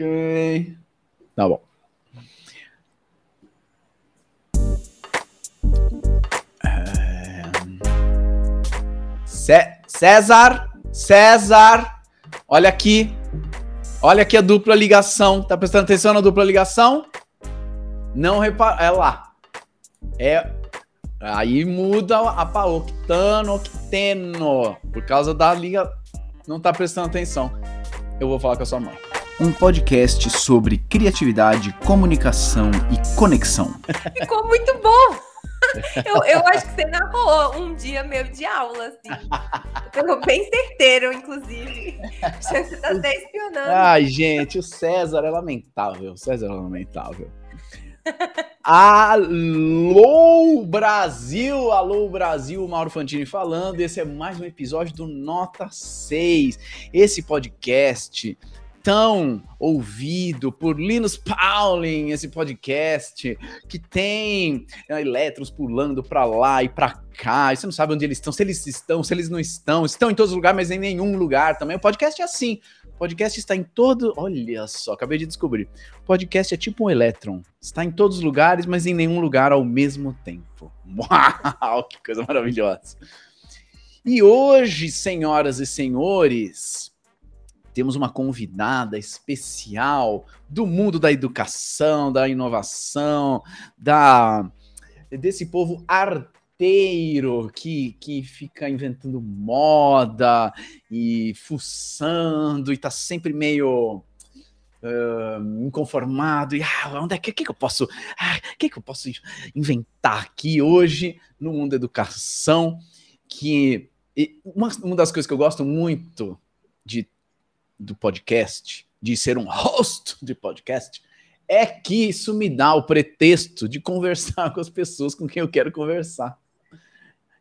Ok. Tá bom. É... César, César, olha aqui. Olha aqui a dupla ligação. Tá prestando atenção na dupla ligação? Não repara. É lá. É. Aí muda a octano, octeno. Por causa da liga. Não tá prestando atenção. Eu vou falar com a sua mãe. Um podcast sobre criatividade, comunicação e conexão. Ficou muito bom! Eu, eu acho que você narrou um dia meu de aula, assim. Pegou bem certeiro, inclusive. Você tá até espionando. Ai, gente, o César é lamentável. O César é lamentável. Alô, Brasil! Alô, Brasil! Mauro Fantini falando. Esse é mais um episódio do Nota 6. Esse podcast tão ouvido por Linus Pauling, esse podcast, que tem né, elétrons pulando para lá e para cá, e você não sabe onde eles estão, se eles estão, se eles não estão, estão em todos os lugares, mas em nenhum lugar também. O podcast é assim. O podcast está em todo. Olha só, acabei de descobrir. O podcast é tipo um elétron. Está em todos os lugares, mas em nenhum lugar ao mesmo tempo. Uau, que coisa maravilhosa. E hoje, senhoras e senhores, temos uma convidada especial do mundo da educação, da inovação, da desse povo arteiro que, que fica inventando moda e fuçando e tá sempre meio uh, inconformado. E ah, onde é que, que, que eu posso ah, que, que eu posso inventar aqui hoje no mundo da educação? Que uma, uma das coisas que eu gosto muito de do podcast, de ser um host de podcast, é que isso me dá o pretexto de conversar com as pessoas com quem eu quero conversar.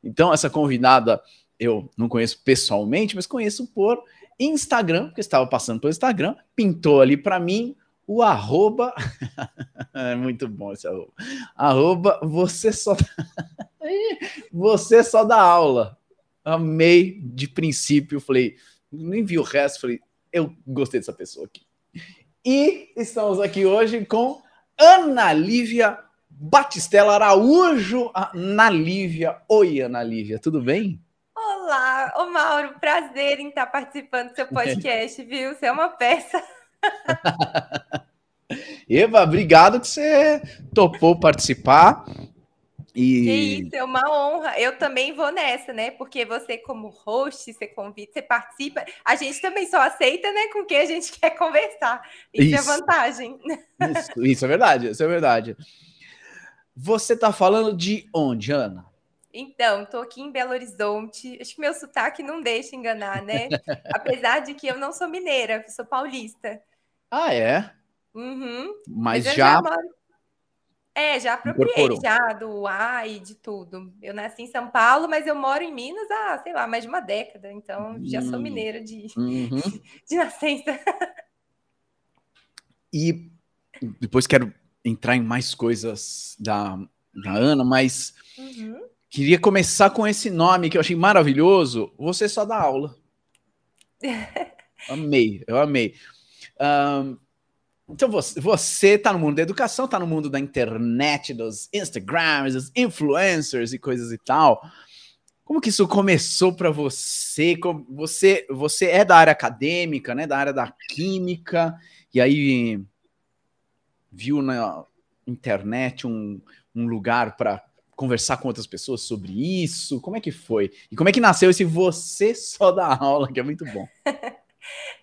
Então, essa convidada eu não conheço pessoalmente, mas conheço por Instagram, porque estava passando pelo Instagram, pintou ali para mim o arroba. é muito bom esse arroba. Arroba, você só. você só dá aula. Amei de princípio, falei, nem vi o resto, falei, eu gostei dessa pessoa aqui. E estamos aqui hoje com Ana Lívia Batistela Araújo. Ana Lívia. Oi, Ana Lívia, tudo bem? Olá, ô Mauro, prazer em estar participando do seu podcast, viu? Você é uma peça. Eva, obrigado que você topou participar. E... Que isso, é uma honra. Eu também vou nessa, né? Porque você, como host, você convida, você participa. A gente também só aceita, né, com quem a gente quer conversar. Isso, é isso. é vantagem. Isso, isso é verdade, isso é verdade. Você tá falando de onde, Ana? Então, tô aqui em Belo Horizonte. Acho que meu sotaque não deixa enganar, né? Apesar de que eu não sou mineira, eu sou paulista. Ah, é? Uhum. Mas, Mas já... já moro... É, já apropriei já do AI, de tudo. Eu nasci em São Paulo, mas eu moro em Minas há, sei lá, mais de uma década. Então, já sou hum, mineira de, uhum. de nascença. E depois quero entrar em mais coisas da, da Ana, mas uhum. queria começar com esse nome que eu achei maravilhoso. Você só dá aula. amei, eu amei. Um, então você, você tá no mundo da educação, tá no mundo da internet, dos Instagrams, dos influencers e coisas e tal. Como que isso começou para você? Você você é da área acadêmica, né, da área da química, e aí viu na internet um, um lugar para conversar com outras pessoas sobre isso? Como é que foi? E como é que nasceu esse você só da aula, que é muito bom?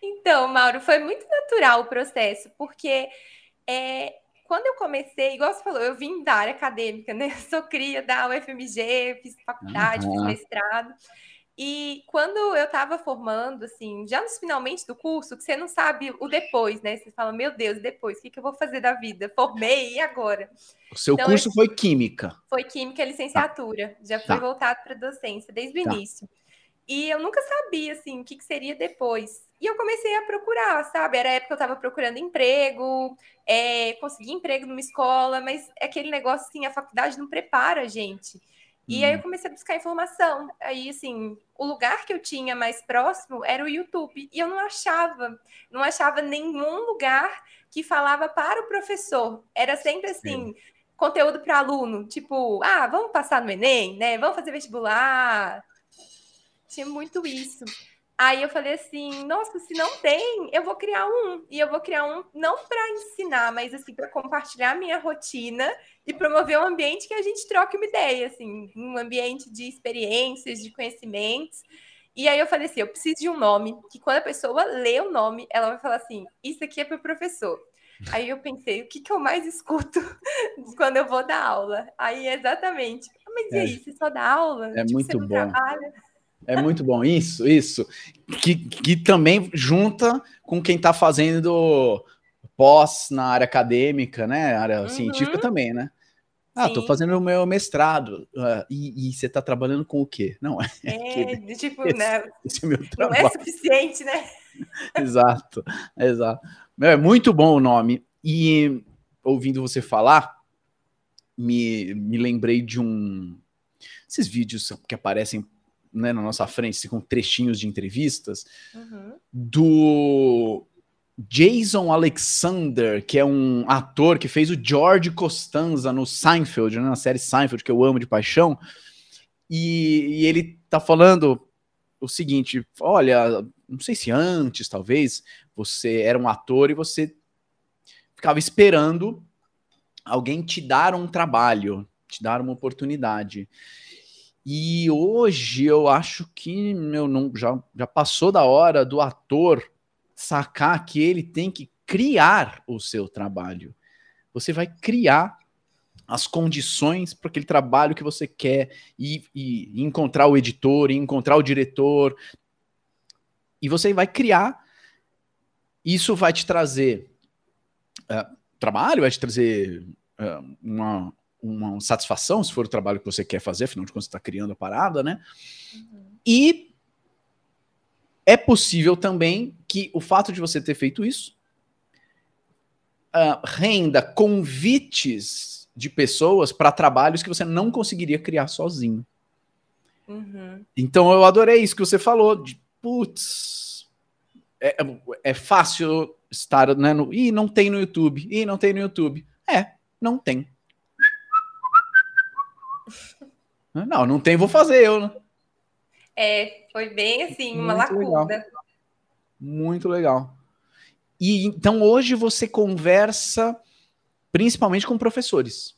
Então, Mauro, foi muito natural o processo, porque é, quando eu comecei, igual você falou, eu vim da área acadêmica, né? Eu sou cria da UFMG, fiz faculdade, uhum. fiz mestrado. E quando eu estava formando, assim, já nos finalmente do curso, que você não sabe o depois, né? Você fala, meu Deus, depois, o que, que eu vou fazer da vida? Formei, e agora? O seu então, curso eu... foi Química? Foi Química licenciatura. Tá. Já foi tá. voltado para docência, desde o tá. início. E eu nunca sabia, assim, o que, que seria depois. E eu comecei a procurar, sabe? Era a época que eu estava procurando emprego, é, consegui emprego numa escola, mas é aquele negócio assim, a faculdade não prepara a gente. E aí eu hum. comecei a buscar informação. Aí, assim, o lugar que eu tinha mais próximo era o YouTube. E eu não achava, não achava nenhum lugar que falava para o professor. Era sempre assim, Sim. conteúdo para aluno, tipo, ah, vamos passar no Enem, né? Vamos fazer vestibular. Tinha muito isso. Aí eu falei assim, nossa, se não tem, eu vou criar um. E eu vou criar um não para ensinar, mas assim para compartilhar a minha rotina e promover um ambiente que a gente troque uma ideia, assim, um ambiente de experiências, de conhecimentos. E aí eu falei assim, eu preciso de um nome que quando a pessoa lê o nome, ela vai falar assim, isso aqui é para o professor. Aí eu pensei, o que, que eu mais escuto quando eu vou dar aula? Aí exatamente, ah, mas e é. aí, você só dá aula? É tipo, muito bom. Trabalha? É muito bom. Isso, isso. Que, que também junta com quem está fazendo pós na área acadêmica, né? Área uhum. científica também, né? Ah, estou fazendo o meu mestrado. Uh, e, e, você está trabalhando com o quê? Não, é. É, tipo, esse, né? Esse é não é suficiente, né? exato, exato. É muito bom o nome. E ouvindo você falar, me, me lembrei de um. Esses vídeos que aparecem né, na nossa frente, com trechinhos de entrevistas, uhum. do Jason Alexander, que é um ator que fez o George Costanza no Seinfeld, né, na série Seinfeld, que eu amo de paixão, e, e ele tá falando o seguinte: olha, não sei se antes, talvez, você era um ator e você ficava esperando alguém te dar um trabalho, te dar uma oportunidade. E hoje eu acho que meu, não, já, já passou da hora do ator sacar que ele tem que criar o seu trabalho. Você vai criar as condições para aquele trabalho que você quer e, e, encontrar o editor, e encontrar o diretor. E você vai criar. Isso vai te trazer uh, trabalho, vai te trazer uh, uma, uma satisfação, se for o trabalho que você quer fazer, afinal de contas, você está criando a parada, né? Uhum. E é possível também que o fato de você ter feito isso uh, renda convites de pessoas para trabalhos que você não conseguiria criar sozinho. Uhum. Então eu adorei isso que você falou, de putz, é, é fácil estar né, no. Ih, não tem no YouTube. Ih, não tem no YouTube. É, não tem. Não, não tem, vou fazer eu, né? É, foi bem assim, uma Muito lacuna. Legal. Muito legal. E então hoje você conversa principalmente com professores.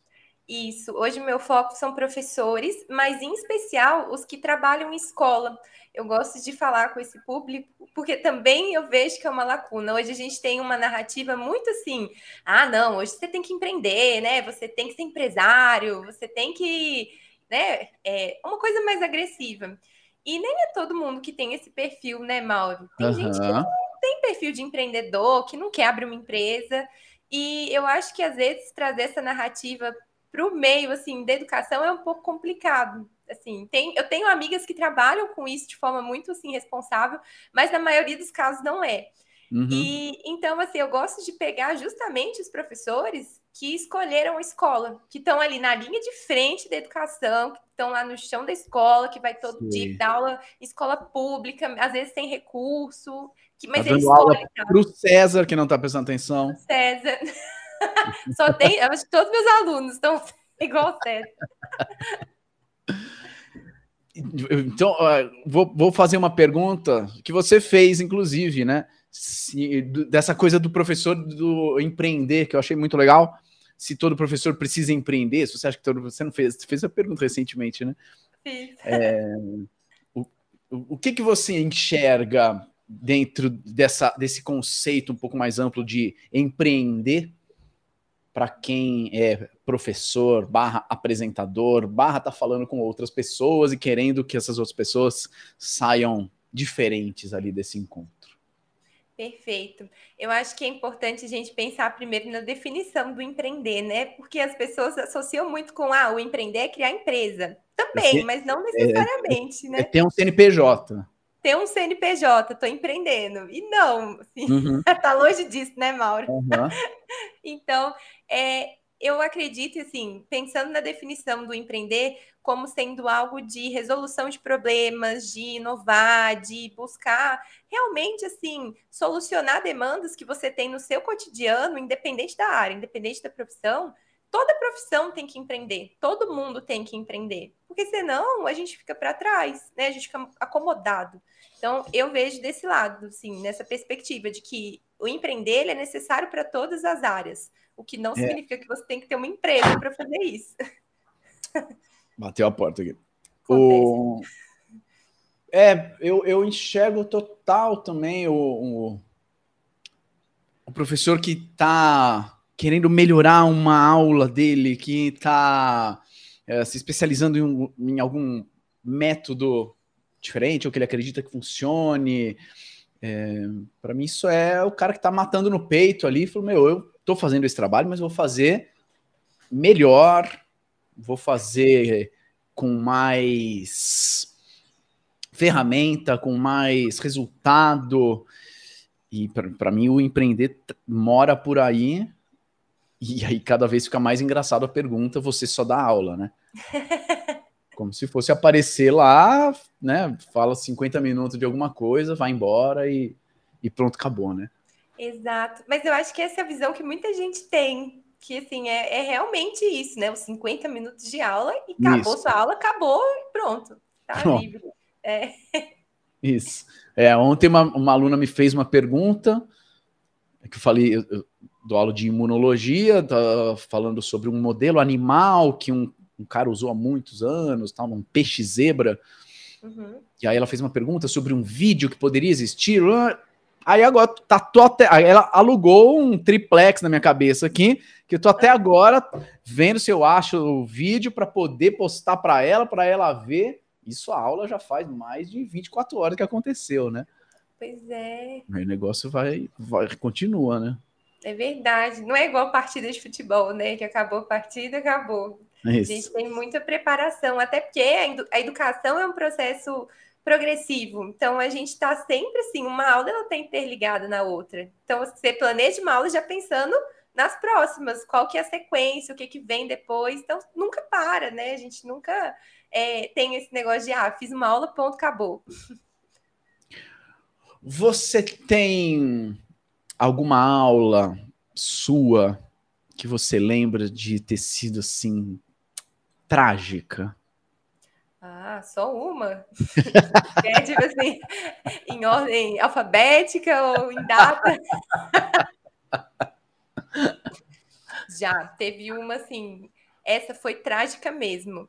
Isso. Hoje meu foco são professores, mas em especial os que trabalham em escola. Eu gosto de falar com esse público, porque também eu vejo que é uma lacuna. Hoje a gente tem uma narrativa muito assim: ah, não, hoje você tem que empreender, né? Você tem que ser empresário, você tem que né? É uma coisa mais agressiva. E nem é todo mundo que tem esse perfil, né, Mauro? Tem uhum. gente que não tem perfil de empreendedor, que não quer abrir uma empresa. E eu acho que às vezes trazer essa narrativa para o meio assim da educação é um pouco complicado. Assim, tem, eu tenho amigas que trabalham com isso de forma muito assim responsável, mas na maioria dos casos não é. Uhum. E então assim, eu gosto de pegar justamente os professores que escolheram a escola, que estão ali na linha de frente da educação, que estão lá no chão da escola, que vai todo Sim. dia dar aula escola pública, às vezes tem recurso, que, mas tá ele escolhe. Tá? Para o César, que não está prestando atenção. César. Só tem, eu acho que todos meus alunos estão igual o César. Então, vou, vou fazer uma pergunta que você fez, inclusive, né? Se, dessa coisa do professor do empreender, que eu achei muito legal se todo professor precisa empreender, se você acha que todo você não fez, fez a pergunta recentemente, né? Fiz. É, o, o que que você enxerga dentro dessa, desse conceito um pouco mais amplo de empreender para quem é professor, barra apresentador, barra tá falando com outras pessoas e querendo que essas outras pessoas saiam diferentes ali desse encontro? Perfeito. Eu acho que é importante a gente pensar primeiro na definição do empreender, né? Porque as pessoas associam muito com ah, o empreender é criar empresa. Também, mas não necessariamente, é, né? É ter um CNPJ. Ter um CNPJ, estou empreendendo. E não, assim, uhum. tá longe disso, né, Mauro? Uhum. então, é, eu acredito, assim, pensando na definição do empreender, como sendo algo de resolução de problemas, de inovar, de buscar realmente assim solucionar demandas que você tem no seu cotidiano, independente da área, independente da profissão. Toda profissão tem que empreender, todo mundo tem que empreender, porque senão a gente fica para trás, né? A gente fica acomodado. Então, eu vejo desse lado, assim, nessa perspectiva de que o empreender é necessário para todas as áreas, o que não é. significa que você tem que ter uma empresa para fazer isso. Bateu a porta aqui. O... É, eu, eu enxergo total também o, o, o professor que está querendo melhorar uma aula dele, que está é, se especializando em, um, em, algum método diferente, ou que ele acredita que funcione. É, para mim, isso é o cara que está matando no peito ali e falou: Meu, eu estou fazendo esse trabalho, mas vou fazer melhor, vou fazer com mais ferramenta, com mais resultado. E para mim, o empreender mora por aí. E aí, cada vez fica mais engraçado a pergunta: você só dá aula, né? Como se fosse aparecer lá, né? Fala 50 minutos de alguma coisa, vai embora e, e pronto, acabou, né? Exato. Mas eu acho que essa é a visão que muita gente tem que assim é, é, realmente isso, né? Os 50 minutos de aula e acabou isso. sua aula, acabou e pronto, tá pronto. livre. É. Isso. É, ontem uma, uma, aluna me fez uma pergunta que eu falei, eu, eu dou aula de imunologia, tá falando sobre um modelo animal que um, um cara usou há muitos anos, tal, um peixe zebra. Uhum. E aí ela fez uma pergunta sobre um vídeo que poderia existir. Aí agora tá tô até. Ela alugou um triplex na minha cabeça aqui, que eu tô até agora vendo se eu acho o vídeo para poder postar para ela, para ela ver. Isso a aula já faz mais de 24 horas que aconteceu, né? Pois é. Aí o negócio vai, vai continua, né? É verdade. Não é igual partida de futebol, né? Que acabou a partida, acabou. É a gente tem muita preparação, até porque a educação é um processo progressivo. Então, a gente está sempre assim, uma aula ela está interligada na outra. Então, você planeja uma aula já pensando nas próximas, qual que é a sequência, o que, que vem depois. Então, nunca para, né? A gente nunca é, tem esse negócio de, ah, fiz uma aula, ponto, acabou. Você tem alguma aula sua que você lembra de ter sido assim trágica? Ah, só uma. é tipo assim, em ordem alfabética ou em data. Já, teve uma assim, essa foi trágica mesmo.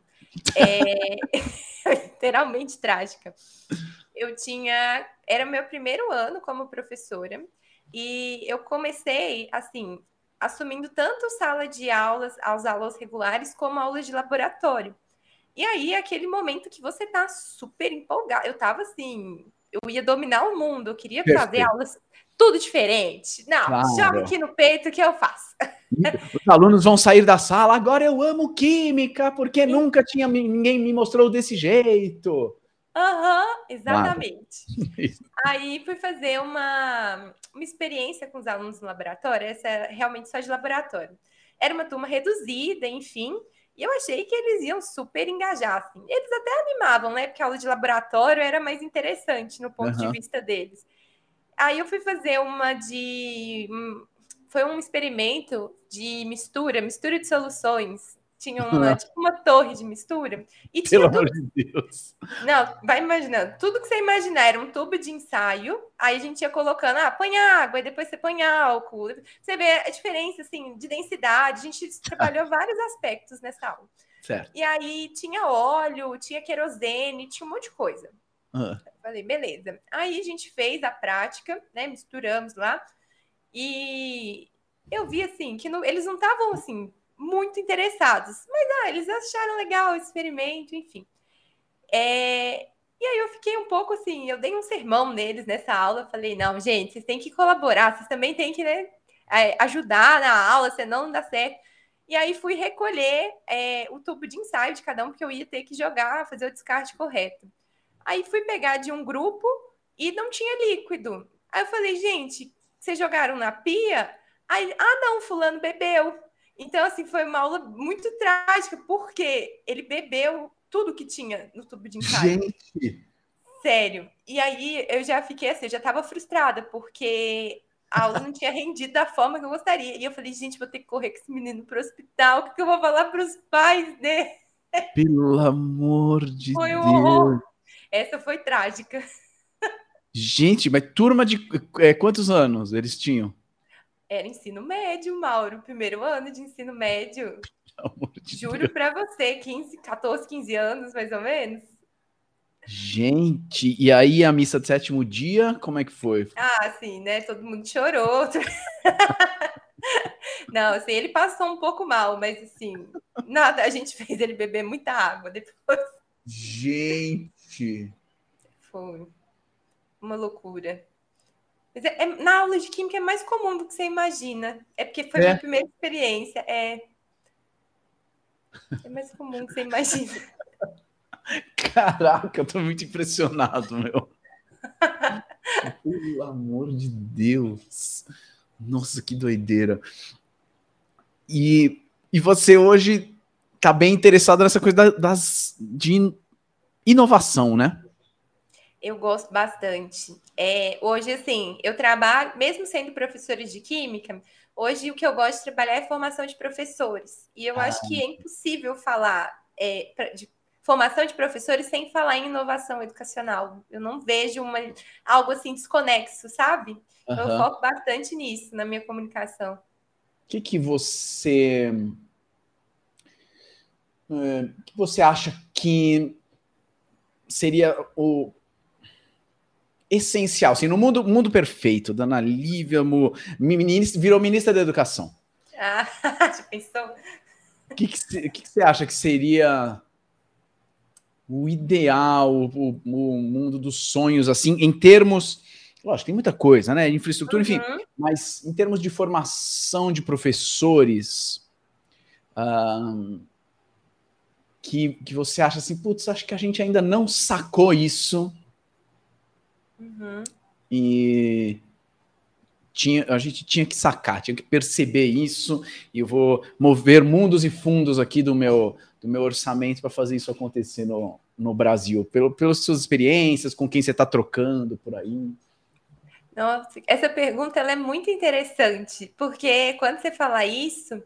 É, literalmente trágica. Eu tinha, era meu primeiro ano como professora e eu comecei assim, assumindo tanto sala de aulas, aos aulas regulares, como aulas de laboratório. E aí, aquele momento que você tá super empolgado. Eu tava assim, eu ia dominar o mundo, eu queria Perfeito. fazer aulas tudo diferente. Não, claro. joga aqui no peito que eu faço. Os alunos vão sair da sala, agora eu amo química, porque nunca tinha ninguém me mostrou desse jeito. Aham, uhum, exatamente. Claro. Aí fui fazer uma, uma experiência com os alunos no laboratório, essa é realmente só de laboratório. Era uma turma reduzida, enfim, e eu achei que eles iam super engajar, assim. Eles até animavam, né? Porque a aula de laboratório era mais interessante no ponto uhum. de vista deles. Aí eu fui fazer uma de. Foi um experimento de mistura, mistura de soluções. Tinha uma, tipo uma torre de mistura. E tinha Pelo tudo... amor de Deus. Não, vai imaginando. Tudo que você imaginar era um tubo de ensaio. Aí a gente ia colocando, ah, põe água, e depois você põe álcool. Você vê a diferença, assim, de densidade. A gente trabalhou vários aspectos nessa aula. Certo. E aí tinha óleo, tinha querosene, tinha um monte de coisa. Uhum. Falei, beleza. Aí a gente fez a prática, né? Misturamos lá. E eu vi, assim, que não, eles não estavam, assim, muito interessados. Mas ah, eles acharam legal o experimento, enfim. É... E aí eu fiquei um pouco assim, eu dei um sermão neles nessa aula, falei, não, gente, vocês têm que colaborar, vocês também têm que né, é, ajudar na aula, senão não dá certo. E aí fui recolher é, o tubo de ensaio de cada um, porque eu ia ter que jogar, fazer o descarte correto. Aí fui pegar de um grupo e não tinha líquido. Aí eu falei, gente, vocês jogaram na pia? Aí, ah, não, fulano bebeu. Então, assim, foi uma aula muito trágica, porque ele bebeu tudo que tinha no tubo de ensaio. Gente! Sério. E aí eu já fiquei assim, eu já estava frustrada, porque a aula não tinha rendido da forma que eu gostaria. E eu falei, gente, vou ter que correr com esse menino para o hospital. O que, que eu vou falar para os pais dele? Pelo amor de foi Deus. Horror. Essa foi trágica. Gente, mas turma de é, quantos anos eles tinham? Era ensino médio, Mauro. Primeiro ano de ensino médio. De Juro para você, 15, 14, 15 anos, mais ou menos. Gente, e aí a missa de sétimo dia, como é que foi? Ah, sim, né? Todo mundo chorou. Não, assim, ele passou um pouco mal, mas assim, nada, a gente fez ele beber muita água depois. Gente! Foi uma loucura. É, na aula de química é mais comum do que você imagina. É porque foi é. minha primeira experiência. É, é mais comum do que você imagina. Caraca, eu tô muito impressionado, meu. Pelo amor de Deus. Nossa, que doideira. E, e você hoje tá bem interessado nessa coisa das, de inovação, né? Eu gosto bastante. É, hoje, assim, eu trabalho, mesmo sendo professora de química, hoje o que eu gosto de trabalhar é formação de professores. E eu ah. acho que é impossível falar é, de formação de professores sem falar em inovação educacional. Eu não vejo uma, algo assim desconexo, sabe? Uhum. Eu foco bastante nisso na minha comunicação. O que, que você. É, que você acha que seria o essencial, assim, no mundo, mundo perfeito, Dona Lívia ministra, virou ministra da Educação. Ah, já pensou? O que, que, você acha que seria o ideal, o, o, mundo dos sonhos, assim, em termos. Lógico, tem muita coisa, né? Infraestrutura, uhum. enfim, mas em termos de formação de professores, que, que você acha assim, putz, acho que a gente ainda não sacou isso. Uhum. E tinha, a gente tinha que sacar, tinha que perceber isso, e eu vou mover mundos e fundos aqui do meu, do meu orçamento para fazer isso acontecer no, no Brasil? Pelo, pelas suas experiências, com quem você está trocando por aí? Nossa, essa pergunta ela é muito interessante, porque quando você fala isso,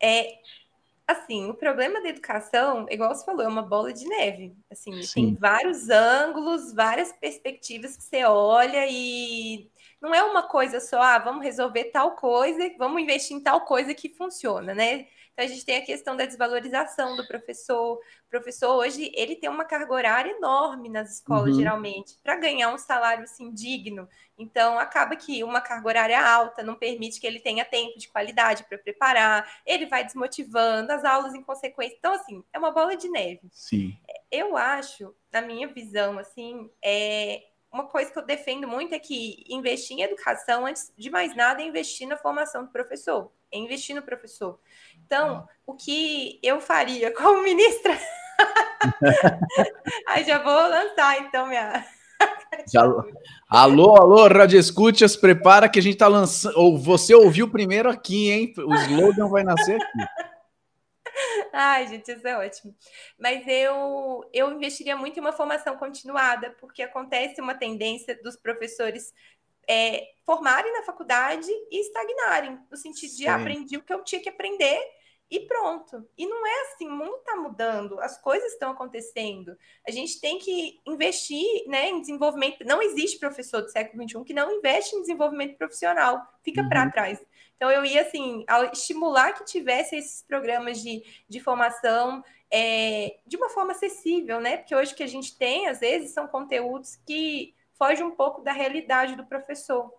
é assim, o problema da educação, igual você falou, é uma bola de neve. Assim, Sim. tem vários ângulos, várias perspectivas que você olha e não é uma coisa só, ah, vamos resolver tal coisa, vamos investir em tal coisa que funciona, né? Então, a gente tem a questão da desvalorização do professor. O professor hoje, ele tem uma carga horária enorme nas escolas, uhum. geralmente, para ganhar um salário, assim, digno. Então, acaba que uma carga horária alta não permite que ele tenha tempo de qualidade para preparar, ele vai desmotivando, as aulas em consequência. Então, assim, é uma bola de neve. Sim. Eu acho, na minha visão, assim, é, uma coisa que eu defendo muito é que investir em educação, antes de mais nada, é investir na formação do professor, é investir no professor. Então, o que eu faria como ministra? Aí já vou lançar, então, minha. Já... Alô, alô, Rádio Escutias, prepara que a gente está lançando. Ou você ouviu primeiro aqui, hein? O slogan vai nascer aqui. Ai, gente, isso é ótimo. Mas eu, eu investiria muito em uma formação continuada, porque acontece uma tendência dos professores é, formarem na faculdade e estagnarem, no sentido de aprendi o que eu tinha que aprender e pronto. E não é assim, o mundo está mudando, as coisas estão acontecendo. A gente tem que investir né, em desenvolvimento. Não existe professor do século XXI que não investe em desenvolvimento profissional, fica uhum. para trás. Então, eu ia, assim, estimular que tivesse esses programas de, de formação é, de uma forma acessível, né? Porque hoje o que a gente tem, às vezes, são conteúdos que fogem um pouco da realidade do professor,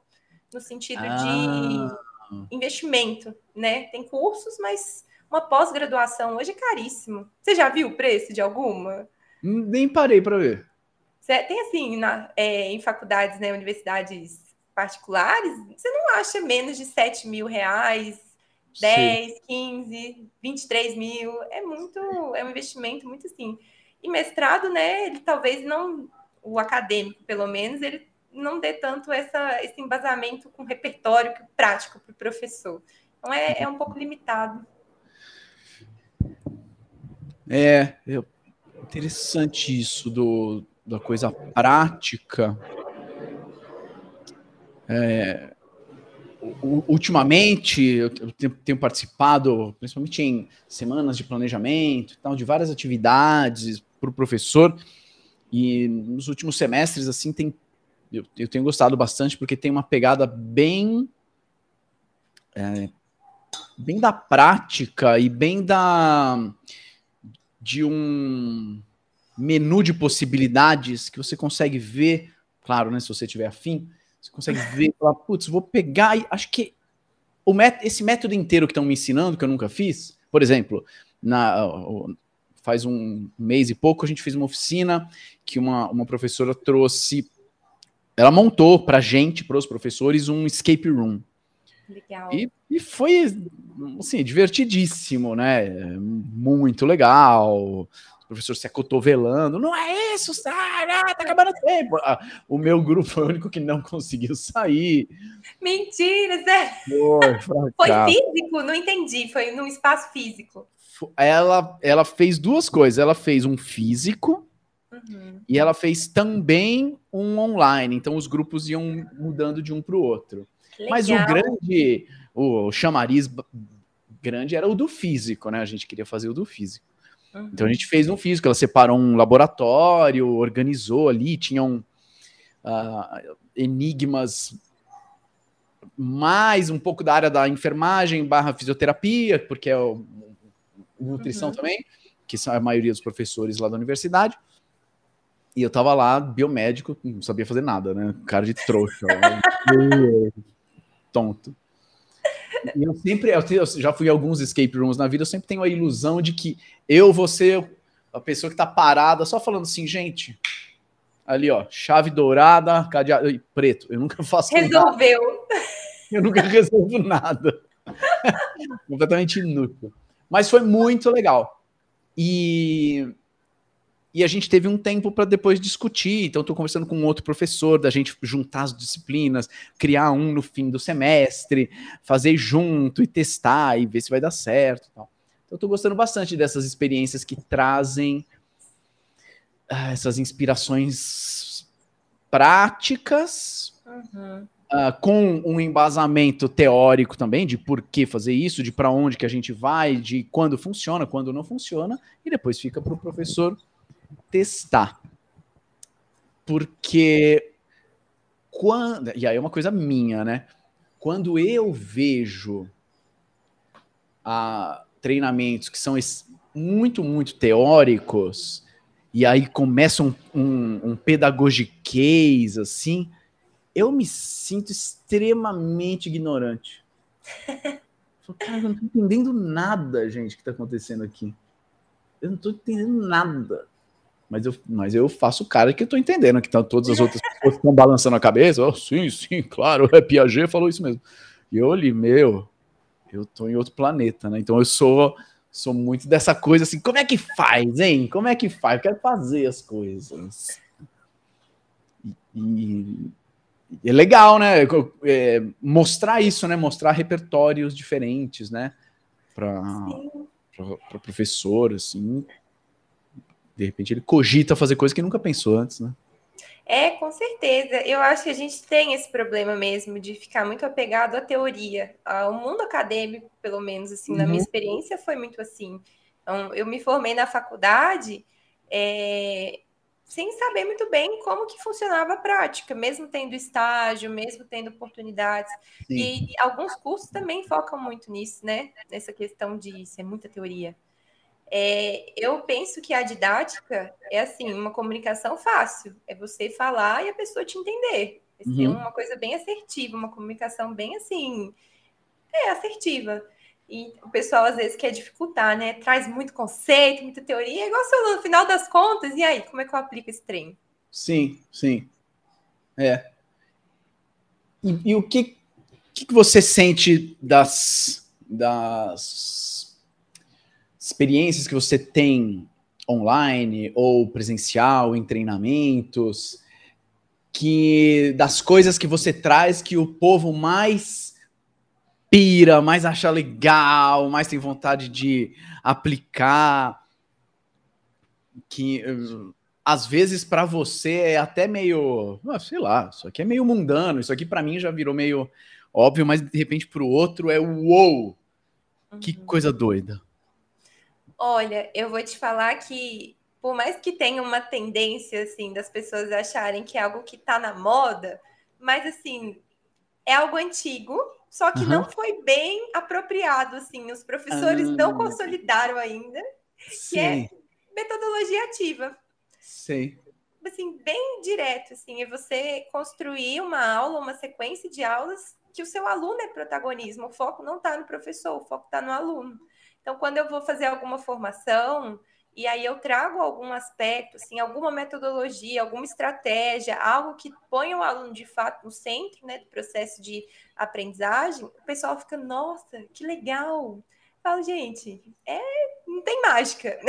no sentido ah. de investimento, né? Tem cursos, mas uma pós-graduação hoje é caríssimo. Você já viu o preço de alguma? Nem parei para ver. Tem assim, na, é, em faculdades, né, universidades particulares, você não acha menos de 7 mil reais, 10, Sim. 15, 23 mil. É muito, é um investimento muito assim. E mestrado, né, ele talvez não, o acadêmico, pelo menos, ele não dê tanto essa, esse embasamento com repertório prático para o professor. Então é, é um pouco limitado. É, eu interessante isso do, da coisa prática. É, ultimamente, eu tenho participado, principalmente em semanas de planejamento, tal, de várias atividades para o professor, e nos últimos semestres, assim, tem, eu, eu tenho gostado bastante, porque tem uma pegada bem, é, bem da prática e bem da de um menu de possibilidades que você consegue ver, claro, né, se você tiver afim, você consegue ver, falar, putz, vou pegar e acho que o met esse método inteiro que estão me ensinando, que eu nunca fiz, por exemplo, na, faz um mês e pouco a gente fez uma oficina que uma, uma professora trouxe, ela montou para gente, para os professores, um escape room. Legal. E, e foi, assim, divertidíssimo, né? Muito legal professor se acotovelando. Não é isso, Sara, tá acabando o tempo. Ah, o meu grupo foi o único que não conseguiu sair. Mentira, Zé. Foi, foi físico? Não entendi. Foi num espaço físico. Ela, ela fez duas coisas. Ela fez um físico uhum. e ela fez também um online. Então os grupos iam mudando de um para o outro. Mas o grande, o chamariz grande era o do físico, né? A gente queria fazer o do físico. Uhum. Então a gente fez um físico, ela separou um laboratório, organizou ali, tinham uh, enigmas mais um pouco da área da enfermagem barra fisioterapia, porque é o, nutrição uhum. também, que são a maioria dos professores lá da universidade. E eu tava lá, biomédico, não sabia fazer nada, né? Cara de trouxa. tonto. E eu sempre, eu, já fui a alguns escape rooms na vida, eu sempre tenho a ilusão de que eu vou ser a pessoa que tá parada só falando assim, gente, ali ó, chave dourada, cadeado preto. Eu nunca faço Resolveu. Nada. Eu nunca resolvo nada. Completamente inútil. Mas foi muito legal. E e a gente teve um tempo para depois discutir. Então, estou conversando com um outro professor, da gente juntar as disciplinas, criar um no fim do semestre, fazer junto e testar e ver se vai dar certo. Tal. Então, estou gostando bastante dessas experiências que trazem ah, essas inspirações práticas. Uhum. Uh, com um embasamento teórico também de por que fazer isso, de para onde que a gente vai, de quando funciona, quando não funciona, e depois fica para o professor testar. Porque quando. E aí é uma coisa minha, né? Quando eu vejo a, treinamentos que são muito, muito teóricos, e aí começa um, um, um pedagogiquez, assim, eu me sinto extremamente ignorante. Cara, eu não tô entendendo nada, gente, que tá acontecendo aqui. Eu não tô entendendo nada. Mas eu, mas eu faço cara que eu tô entendendo, que tá, todas as outras pessoas estão balançando a cabeça. Oh, sim, sim, claro, é Piaget falou isso mesmo. E eu olhei, meu, eu tô em outro planeta, né? Então eu sou, sou muito dessa coisa assim, como é que faz, hein? Como é que faz? Eu quero fazer as coisas. E, e é legal, né? É, mostrar isso, né? Mostrar repertórios diferentes, né? Para professor, assim de repente ele cogita fazer coisa que nunca pensou antes, né? É, com certeza. Eu acho que a gente tem esse problema mesmo de ficar muito apegado à teoria. O mundo acadêmico, pelo menos, assim, uhum. na minha uhum. experiência, foi muito assim. Então, eu me formei na faculdade é, sem saber muito bem como que funcionava a prática, mesmo tendo estágio, mesmo tendo oportunidades. Sim. E, e alguns cursos também focam muito nisso, né? Nessa questão de ser muita teoria. É, eu penso que a didática é assim, uma comunicação fácil. É você falar e a pessoa te entender. É uhum. uma coisa bem assertiva, uma comunicação bem assim, é assertiva. E o pessoal às vezes quer dificultar, né? Traz muito conceito, muita teoria, é igual você no final das contas, e aí, como é que eu aplico esse trem? Sim, sim. É. E, e o que, que você sente das, das experiências que você tem online ou presencial em treinamentos, que das coisas que você traz que o povo mais pira, mais acha legal, mais tem vontade de aplicar. que uh, às vezes para você é até meio, ah, sei lá, isso aqui é meio mundano, isso aqui para mim já virou meio óbvio, mas de repente para o outro é uou, uhum. que coisa doida. Olha, eu vou te falar que por mais que tenha uma tendência assim das pessoas acharem que é algo que está na moda, mas assim é algo antigo, só que uhum. não foi bem apropriado assim. Os professores não consolidaram ainda, Sim. que é metodologia ativa. Sim. Assim, bem direto, assim, é você construir uma aula, uma sequência de aulas que o seu aluno é protagonismo. O foco não está no professor, o foco está no aluno. Então, quando eu vou fazer alguma formação, e aí eu trago algum aspecto, assim, alguma metodologia, alguma estratégia, algo que ponha o aluno de fato no centro, né, do processo de aprendizagem, o pessoal fica, nossa, que legal. falo, gente, é, não tem mágica.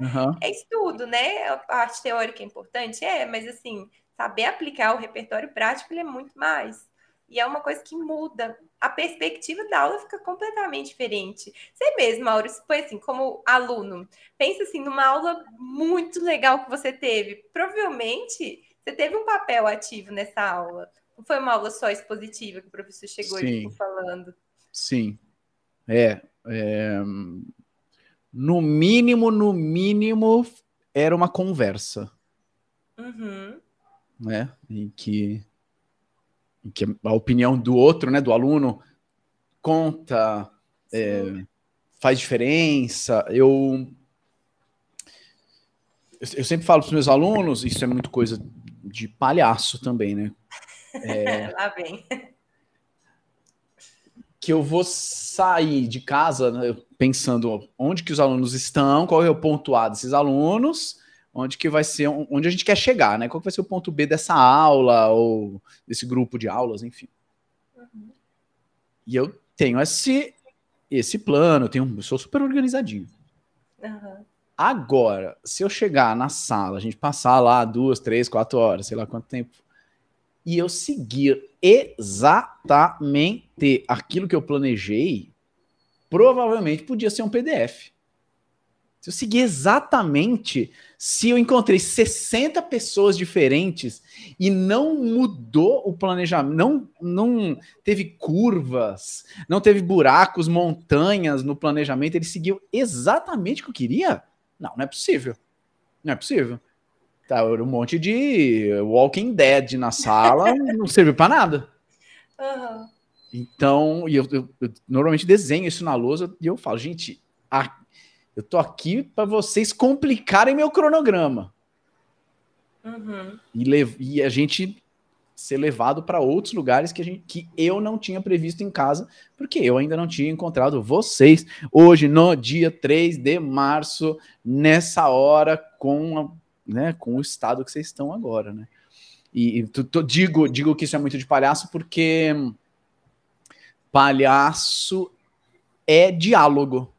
Uhum. É estudo, né? A parte teórica é importante, é, mas assim, saber aplicar o repertório prático é muito mais. E é uma coisa que muda. A perspectiva da aula fica completamente diferente. Você mesmo, Mauro, foi assim, como aluno, pensa assim, numa aula muito legal que você teve. Provavelmente você teve um papel ativo nessa aula. Não foi uma aula só expositiva que o professor chegou Sim. e ficou falando. Sim. É, é, No mínimo, no mínimo, era uma conversa. Uhum. Né? Em que que a opinião do outro, né, do aluno, conta, é, faz diferença. Eu, eu sempre falo para os meus alunos, isso é muito coisa de palhaço também, né? É, Lá vem. Que eu vou sair de casa né, pensando onde que os alunos estão, qual é o ponto A desses alunos, onde que vai ser, onde a gente quer chegar, né? Qual que vai ser o ponto B dessa aula ou desse grupo de aulas, enfim. Uhum. E eu tenho esse esse plano, eu tenho, eu sou super organizadinho. Uhum. Agora, se eu chegar na sala, a gente passar lá duas, três, quatro horas, sei lá quanto tempo, e eu seguir exatamente aquilo que eu planejei, provavelmente podia ser um PDF. Se eu seguir exatamente, se eu encontrei 60 pessoas diferentes e não mudou o planejamento, não, não teve curvas, não teve buracos, montanhas no planejamento, ele seguiu exatamente o que eu queria? Não, não é possível. Não é possível. Tá, um monte de Walking Dead na sala, não serviu para nada. Uhum. Então, e eu, eu, eu, normalmente desenho isso na lousa e eu falo, gente, a, eu tô aqui para vocês complicarem meu cronograma. Uhum. E, e, a gente ser levado para outros lugares que, a gente, que eu não tinha previsto em casa, porque eu ainda não tinha encontrado vocês hoje, no dia 3 de março, nessa hora, com, a, né, com o estado que vocês estão agora, né? E, e tu, tu, digo, digo que isso é muito de palhaço, porque palhaço é diálogo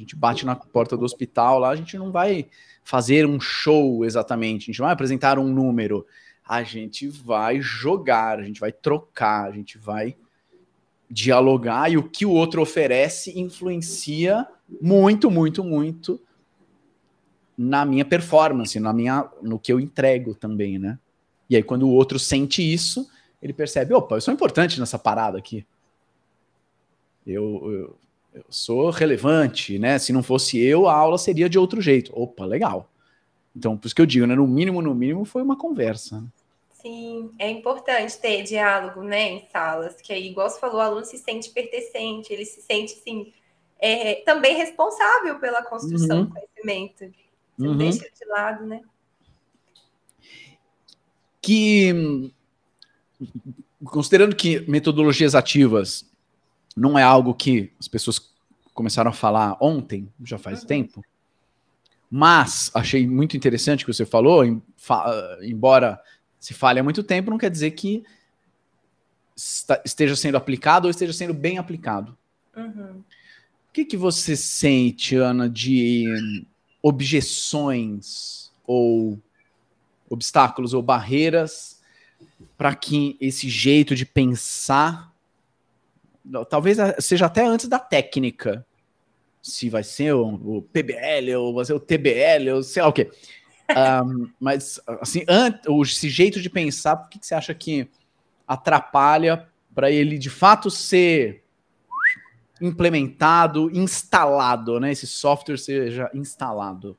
a gente bate na porta do hospital lá, a gente não vai fazer um show exatamente, a gente não vai apresentar um número, a gente vai jogar, a gente vai trocar, a gente vai dialogar e o que o outro oferece influencia muito, muito, muito na minha performance, na minha, no que eu entrego também, né? E aí quando o outro sente isso, ele percebe, opa, eu sou importante nessa parada aqui. Eu, eu eu sou relevante, né? Se não fosse eu, a aula seria de outro jeito. Opa, legal. Então, por isso que eu digo, né? No mínimo, no mínimo, foi uma conversa. Né? Sim, é importante ter diálogo, né, em salas, que aí, igual você falou, o aluno se sente pertencente, ele se sente, assim, é, também responsável pela construção uhum. do conhecimento. Você uhum. deixa de lado, né? Que, considerando que metodologias ativas não é algo que as pessoas começaram a falar ontem, já faz uhum. tempo. Mas achei muito interessante o que você falou, embora se fale há muito tempo, não quer dizer que esteja sendo aplicado ou esteja sendo bem aplicado. Uhum. O que, que você sente, Ana, de objeções ou obstáculos ou barreiras para que esse jeito de pensar talvez seja até antes da técnica. Se vai ser o, o PBL ou vai ser o TBL ou sei lá o quê. Um, mas, assim, esse jeito de pensar, por que, que você acha que atrapalha para ele de fato ser implementado, instalado, né? Esse software seja instalado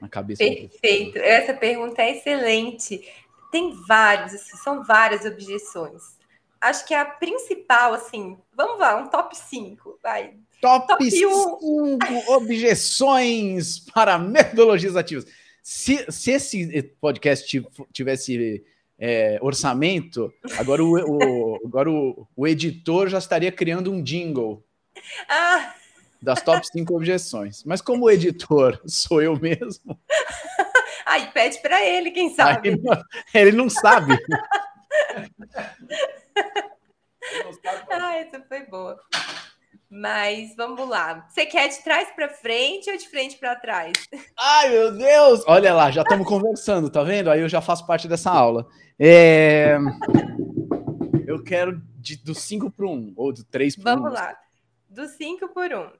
na cabeça. Perfeito. Essa pergunta é excelente. Tem vários, assim, são várias objeções. Acho que a principal, assim, vamos lá, um top 5, vai. Top 5 objeções para metodologias ativas. Se, se esse podcast tivesse é, orçamento, agora, o, o agora o, o editor já estaria criando um jingle ah. Das top 5 objeções. Mas como editor sou eu mesmo. Aí pede para ele, quem sabe. Aí, ele não sabe. ah, essa foi boa. Mas vamos lá. Você quer de trás para frente ou de frente para trás? Ai, meu Deus! Olha lá, já estamos conversando, tá vendo? Aí eu já faço parte dessa aula. É... Eu quero de, do 5 para 1, ou do 3 para 1. Vamos lá do 5 por 1. Um.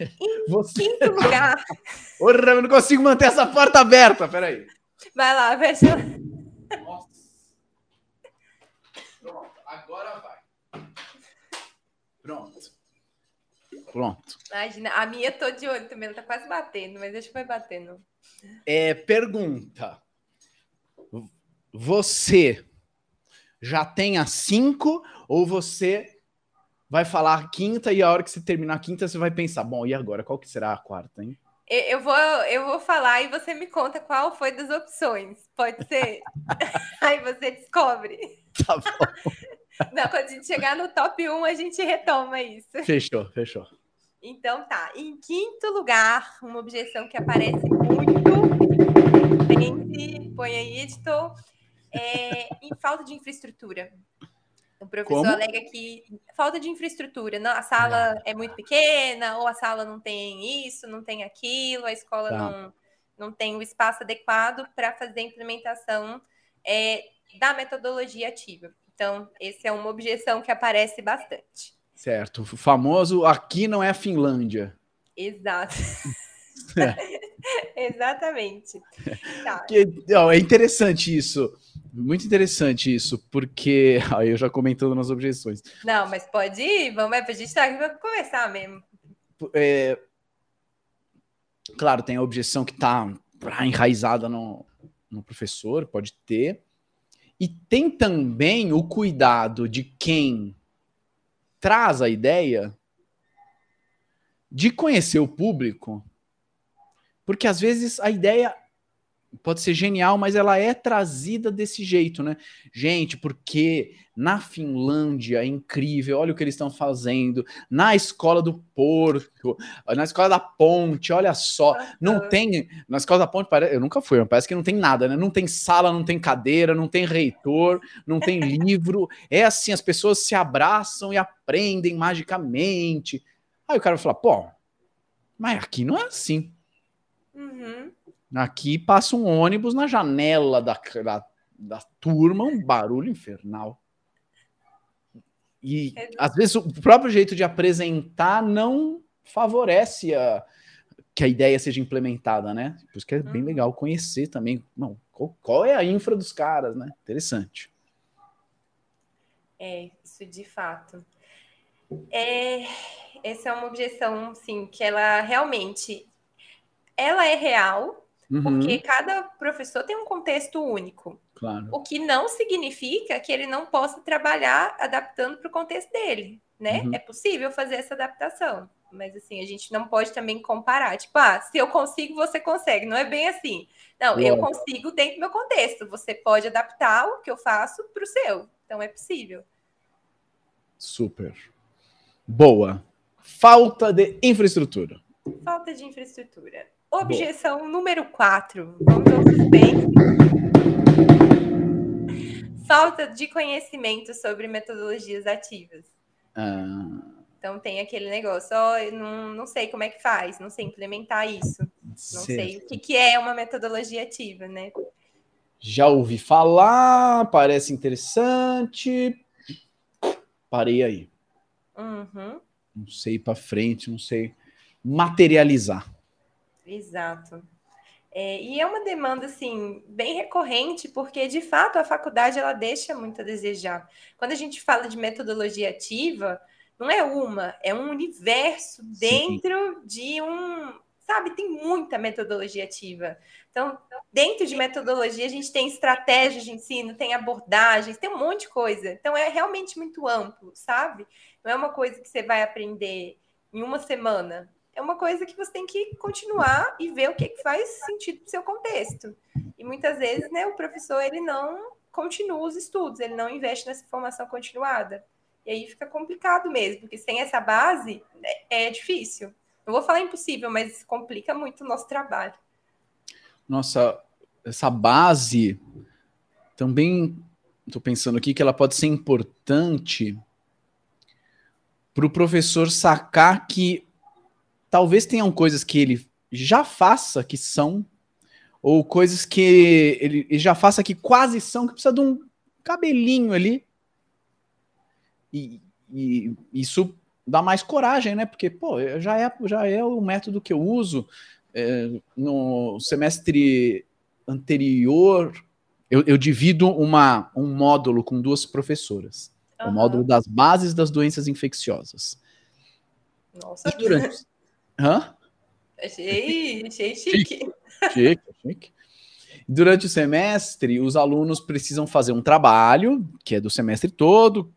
Em Você... quinto lugar. Porra, eu não consigo manter essa porta aberta. Peraí. Vai lá, fecha. Nossa. Pronto, agora vai. Pronto. Pronto. Imagina, a minha tô de olho também, ela tá quase batendo, mas deixa que vai batendo. É, pergunta. Você já tem a 5 ou você vai falar a quinta e a hora que você terminar a quinta você vai pensar, bom, e agora qual que será a quarta, hein? Eu vou, eu vou falar e você me conta qual foi das opções. Pode ser? Aí você descobre. Tá bom. Não, quando a gente chegar no top 1, a gente retoma isso. Fechou, fechou. Então tá. Em quinto lugar, uma objeção que aparece muito. Pense, põe aí, editor. É, em falta de infraestrutura. O professor Como? alega que falta de infraestrutura, não, a sala ah. é muito pequena, ou a sala não tem isso, não tem aquilo, a escola tá. não, não tem o espaço adequado para fazer a implementação é, da metodologia ativa. Então, essa é uma objeção que aparece bastante. Certo. O famoso aqui não é a Finlândia. Exato. É. Exatamente. Tá. Que, ó, é interessante isso. Muito interessante isso, porque. Aí eu já comentando nas objeções. Não, mas pode ir, vamos, é pra gente tá aqui para conversar mesmo. É, claro, tem a objeção que está enraizada no, no professor, pode ter. E tem também o cuidado de quem traz a ideia de conhecer o público, porque às vezes a ideia pode ser genial, mas ela é trazida desse jeito, né? Gente, porque na Finlândia é incrível, olha o que eles estão fazendo, na escola do Porto, na escola da Ponte, olha só, não tem, na escola da Ponte, eu nunca fui, parece que não tem nada, né? Não tem sala, não tem cadeira, não tem reitor, não tem livro, é assim, as pessoas se abraçam e aprendem magicamente. Aí o cara vai falar, pô, mas aqui não é assim. Uhum. Aqui passa um ônibus na janela da, da, da turma, um barulho infernal. E é às vezes o próprio jeito de apresentar não favorece a, que a ideia seja implementada, né? Por isso que é bem uhum. legal conhecer também não, qual, qual, é a infra dos caras, né? Interessante. É, isso de fato. É, essa é uma objeção, sim, que ela realmente ela é real, Uhum. Porque cada professor tem um contexto único. Claro. O que não significa que ele não possa trabalhar adaptando para o contexto dele, né? Uhum. É possível fazer essa adaptação. Mas assim, a gente não pode também comparar. Tipo, ah, se eu consigo, você consegue. Não é bem assim. Não, eu consigo dentro do meu contexto. Você pode adaptar o que eu faço para o seu. Então é possível. Super. Boa. Falta de infraestrutura. Falta de infraestrutura. Objeção Boa. número 4. Vamos ao suspense. Falta de conhecimento sobre metodologias ativas. Ah. Então tem aquele negócio, ó, oh, não, não sei como é que faz, não sei implementar isso. Não certo. sei o que, que é uma metodologia ativa, né? Já ouvi falar, parece interessante. Parei aí. Uhum. Não sei para frente, não sei materializar. Exato. É, e é uma demanda assim bem recorrente, porque de fato a faculdade ela deixa muito a desejar. Quando a gente fala de metodologia ativa, não é uma, é um universo dentro Sim. de um, sabe, tem muita metodologia ativa. Então, dentro de metodologia, a gente tem estratégias de ensino, tem abordagens, tem um monte de coisa. Então, é realmente muito amplo, sabe? Não é uma coisa que você vai aprender em uma semana. É uma coisa que você tem que continuar e ver o que, faz sentido para o seu contexto. E muitas vezes, né, o professor ele não continua os estudos, ele não investe nessa formação continuada. E aí fica complicado mesmo, porque sem essa base é, é difícil. Não vou falar impossível, mas complica muito o nosso trabalho. Nossa, essa base também estou pensando aqui que ela pode ser importante para o professor sacar que talvez tenham coisas que ele já faça que são, ou coisas que ele, já faça que quase são, que precisa de um cabelinho ali. E, e isso dá mais coragem, né? Porque, pô, já é, já é o método que eu uso. É, no semestre anterior, eu, eu, divido uma, um módulo com duas professoras. Uhum. O módulo das bases das doenças infecciosas. Nossa. E durante... Hã? Achei, achei chique. Chique, chique. Durante o semestre, os alunos precisam fazer um trabalho, que é do semestre todo,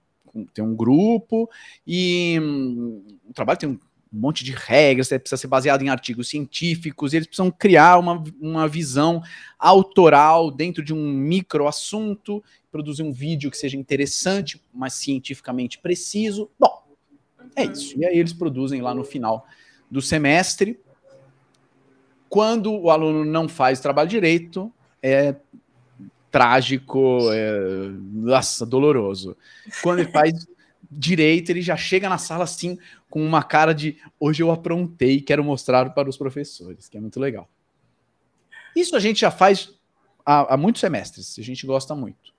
tem um grupo, e um, o trabalho tem um monte de regras, precisa ser baseado em artigos científicos, eles precisam criar uma, uma visão autoral dentro de um micro assunto, produzir um vídeo que seja interessante, mas cientificamente preciso. Bom, é isso. E aí eles produzem lá no final do semestre. Quando o aluno não faz trabalho direito, é trágico, é, nossa, doloroso. Quando ele faz direito, ele já chega na sala assim, com uma cara de hoje eu aprontei, quero mostrar para os professores, que é muito legal. Isso a gente já faz há, há muitos semestres, a gente gosta muito.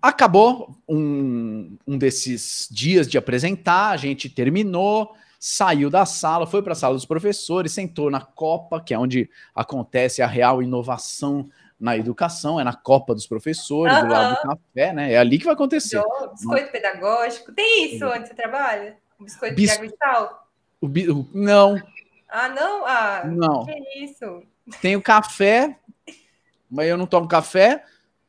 Acabou um, um desses dias de apresentar, a gente terminou, saiu da sala, foi para a sala dos professores, sentou na Copa, que é onde acontece a real inovação na educação, é na Copa dos Professores, uhum. do lado do café, né? É ali que vai acontecer. biscoito pedagógico. Tem isso onde você trabalha? O biscoito Bis... de água sal? O bi... Não. Ah, não? Ah, não. Que isso? Tem o café, mas eu não tomo café.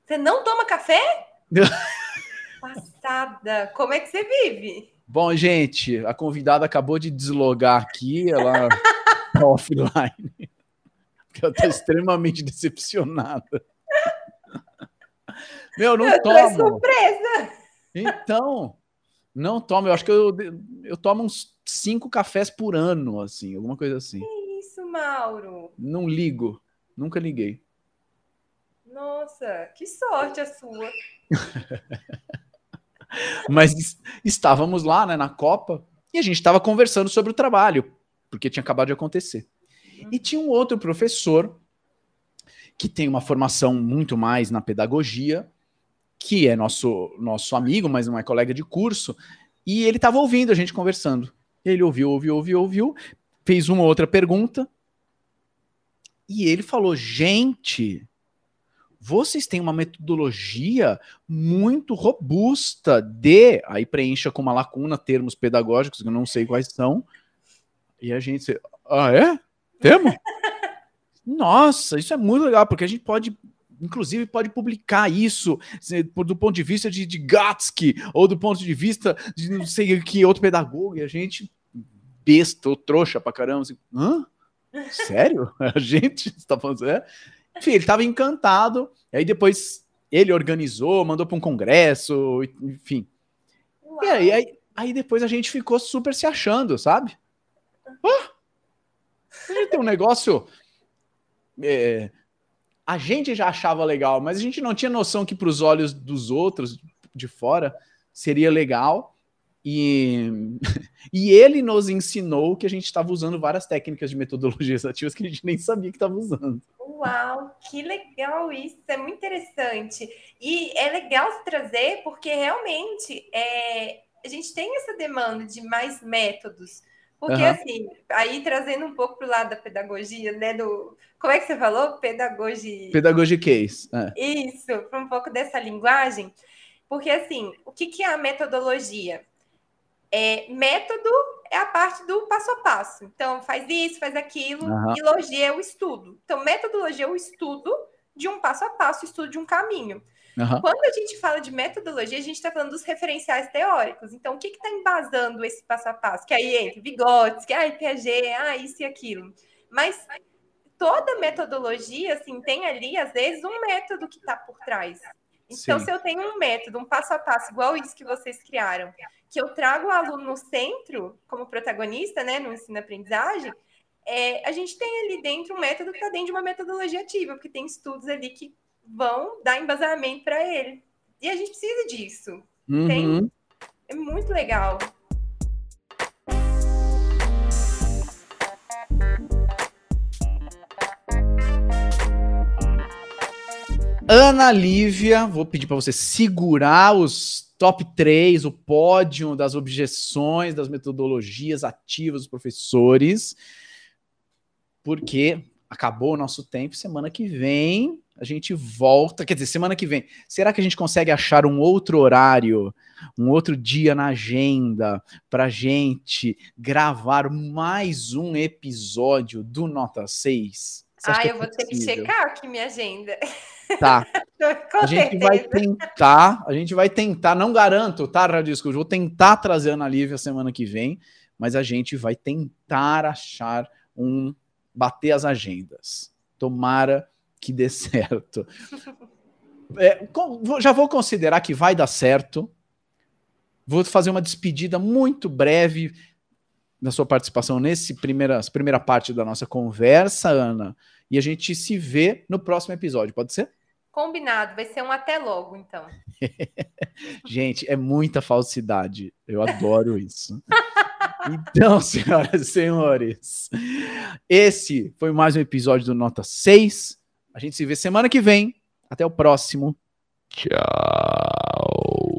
Você não toma café? Passada. Como é que você vive? Bom, gente, a convidada acabou de deslogar aqui, ela tá offline. Ela tá extremamente decepcionada. Meu, não eu tomo. surpresa. Então, não tomo. Eu acho que eu, eu tomo uns cinco cafés por ano, assim, alguma coisa assim. Que isso, Mauro? Não ligo. Nunca liguei. Nossa, que sorte a sua. Mas estávamos lá, né, na Copa, e a gente estava conversando sobre o trabalho, porque tinha acabado de acontecer. E uhum. tinha um outro professor que tem uma formação muito mais na pedagogia, que é nosso nosso amigo, mas não é colega de curso, e ele estava ouvindo a gente conversando. Ele ouviu, ouviu, ouviu, ouviu, fez uma outra pergunta, e ele falou: "Gente, vocês têm uma metodologia muito robusta de. Aí preencha com uma lacuna termos pedagógicos, que eu não sei quais são. E a gente. Ah, é? Temos? Nossa, isso é muito legal, porque a gente pode. Inclusive, pode publicar isso do ponto de vista de, de Gatsky, ou do ponto de vista de não sei que outro pedagogo, e a gente, besta ou trouxa pra caramba, assim, hã? Sério? A gente está falando, é? Enfim, ele estava encantado. Aí depois ele organizou, mandou para um congresso, enfim. Uau. E aí, aí, aí, depois a gente ficou super se achando, sabe? Oh, tem um negócio. É, a gente já achava legal, mas a gente não tinha noção que para os olhos dos outros de fora seria legal. E, e ele nos ensinou que a gente estava usando várias técnicas de metodologias ativas que a gente nem sabia que estava usando. Uau, que legal isso, é muito interessante. E é legal trazer, porque realmente é, a gente tem essa demanda de mais métodos, Porque, uhum. assim, aí trazendo um pouco para o lado da pedagogia, né? Do, como é que você falou? Pedagogia. Pedagogia case. É. Isso, um pouco dessa linguagem. Porque, assim, o que, que é a metodologia? É, método é a parte do passo a passo. Então, faz isso, faz aquilo. Uhum. E logia é o estudo. Então, metodologia é o estudo de um passo a passo, estudo de um caminho. Uhum. Quando a gente fala de metodologia, a gente está falando dos referenciais teóricos. Então, o que está embasando esse passo a passo? Que aí entra Vygotsky, ah, Piaget, ah, isso e aquilo. Mas toda metodologia, assim, tem ali, às vezes, um método que está por trás. Então, Sim. se eu tenho um método, um passo a passo, igual isso que vocês criaram, que eu trago o aluno no centro, como protagonista, né, no ensino-aprendizagem, é, a gente tem ali dentro um método que está dentro de uma metodologia ativa, porque tem estudos ali que vão dar embasamento para ele. E a gente precisa disso. Uhum. Tem, é muito legal. Ana Lívia, vou pedir para você segurar os top 3, o pódio das objeções, das metodologias ativas dos professores, porque acabou o nosso tempo. Semana que vem a gente volta. Quer dizer, semana que vem, será que a gente consegue achar um outro horário, um outro dia na agenda para gente gravar mais um episódio do Nota 6? Ah, é eu vou ter que checar aqui minha agenda. Tá. a gente vai tentar, a gente vai tentar, não garanto, tá, Radisco? Eu vou tentar trazer a Ana Lívia semana que vem, mas a gente vai tentar achar um bater as agendas. Tomara que dê certo. É, já vou considerar que vai dar certo. Vou fazer uma despedida muito breve da sua participação nesse primeira, primeira parte da nossa conversa, Ana. E a gente se vê no próximo episódio, pode ser? Combinado, vai ser um até logo, então. gente, é muita falsidade. Eu adoro isso. Então, senhoras e senhores, esse foi mais um episódio do Nota 6. A gente se vê semana que vem. Até o próximo. Tchau.